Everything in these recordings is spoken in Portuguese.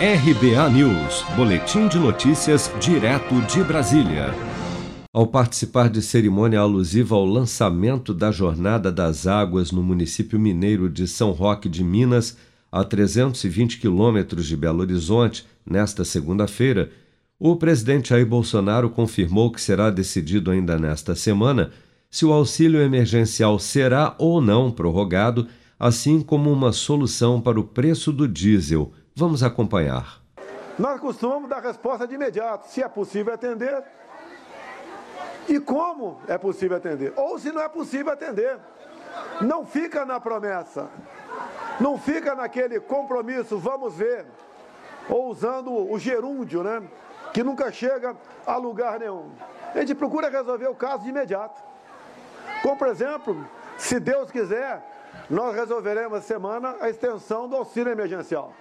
RBA News, Boletim de Notícias, direto de Brasília. Ao participar de cerimônia alusiva ao lançamento da Jornada das Águas no município mineiro de São Roque de Minas, a 320 quilômetros de Belo Horizonte, nesta segunda-feira, o presidente Jair Bolsonaro confirmou que será decidido ainda nesta semana se o auxílio emergencial será ou não prorrogado, assim como uma solução para o preço do diesel Vamos acompanhar. Nós costumamos dar resposta de imediato, se é possível atender e como é possível atender, ou se não é possível atender. Não fica na promessa, não fica naquele compromisso, vamos ver, ou usando o gerúndio, né? Que nunca chega a lugar nenhum. A gente procura resolver o caso de imediato. Como, por exemplo, se Deus quiser, nós resolveremos semana a extensão do auxílio emergencial.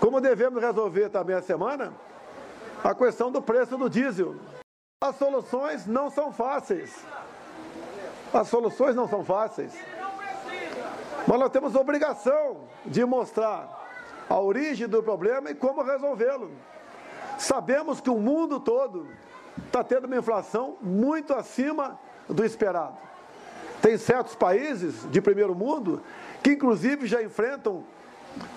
Como devemos resolver também a semana a questão do preço do diesel. As soluções não são fáceis. As soluções não são fáceis. Mas nós temos obrigação de mostrar a origem do problema e como resolvê-lo. Sabemos que o mundo todo está tendo uma inflação muito acima do esperado. Tem certos países de primeiro mundo que, inclusive, já enfrentam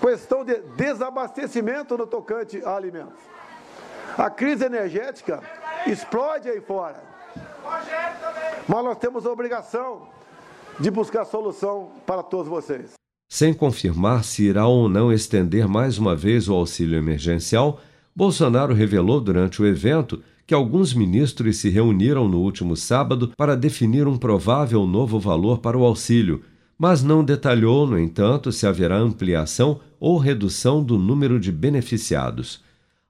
questão de desabastecimento no tocante a alimentos. A crise energética explode aí fora. Mas nós temos a obrigação de buscar solução para todos vocês. Sem confirmar se irá ou não estender mais uma vez o auxílio emergencial, Bolsonaro revelou durante o evento que alguns ministros se reuniram no último sábado para definir um provável novo valor para o auxílio, mas não detalhou, no entanto, se haverá ampliação ou redução do número de beneficiados.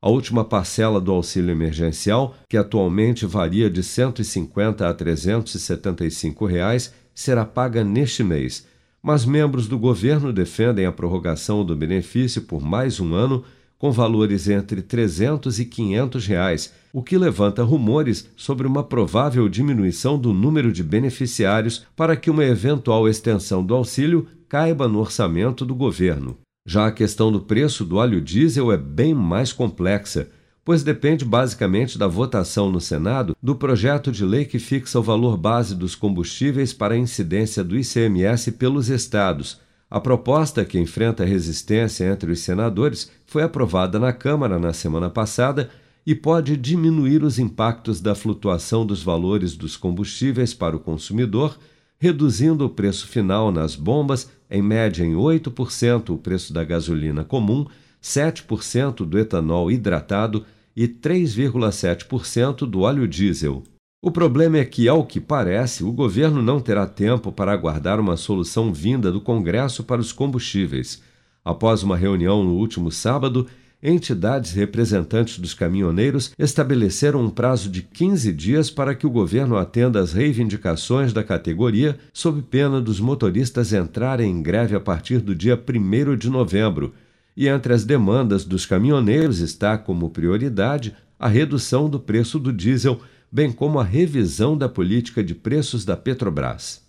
A última parcela do auxílio emergencial, que atualmente varia de R$ 150 a 375 reais, será paga neste mês, mas membros do governo defendem a prorrogação do benefício por mais um ano com valores entre 300 e 500 reais, o que levanta rumores sobre uma provável diminuição do número de beneficiários para que uma eventual extensão do auxílio caiba no orçamento do governo. Já a questão do preço do óleo diesel é bem mais complexa, pois depende basicamente da votação no Senado do projeto de lei que fixa o valor base dos combustíveis para a incidência do ICMS pelos estados a proposta, que enfrenta resistência entre os senadores, foi aprovada na Câmara na semana passada e pode diminuir os impactos da flutuação dos valores dos combustíveis para o consumidor, reduzindo o preço final nas bombas em média em 8% o preço da gasolina comum, 7% do etanol hidratado e 3,7% do óleo diesel. O problema é que, ao que parece, o governo não terá tempo para aguardar uma solução vinda do Congresso para os combustíveis. Após uma reunião no último sábado, entidades representantes dos caminhoneiros estabeleceram um prazo de 15 dias para que o governo atenda às reivindicações da categoria, sob pena dos motoristas entrarem em greve a partir do dia 1 de novembro. E entre as demandas dos caminhoneiros está como prioridade a redução do preço do diesel bem como a revisão da política de preços da Petrobras.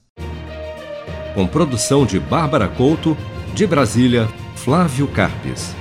Com produção de Bárbara Couto, de Brasília, Flávio Carpes.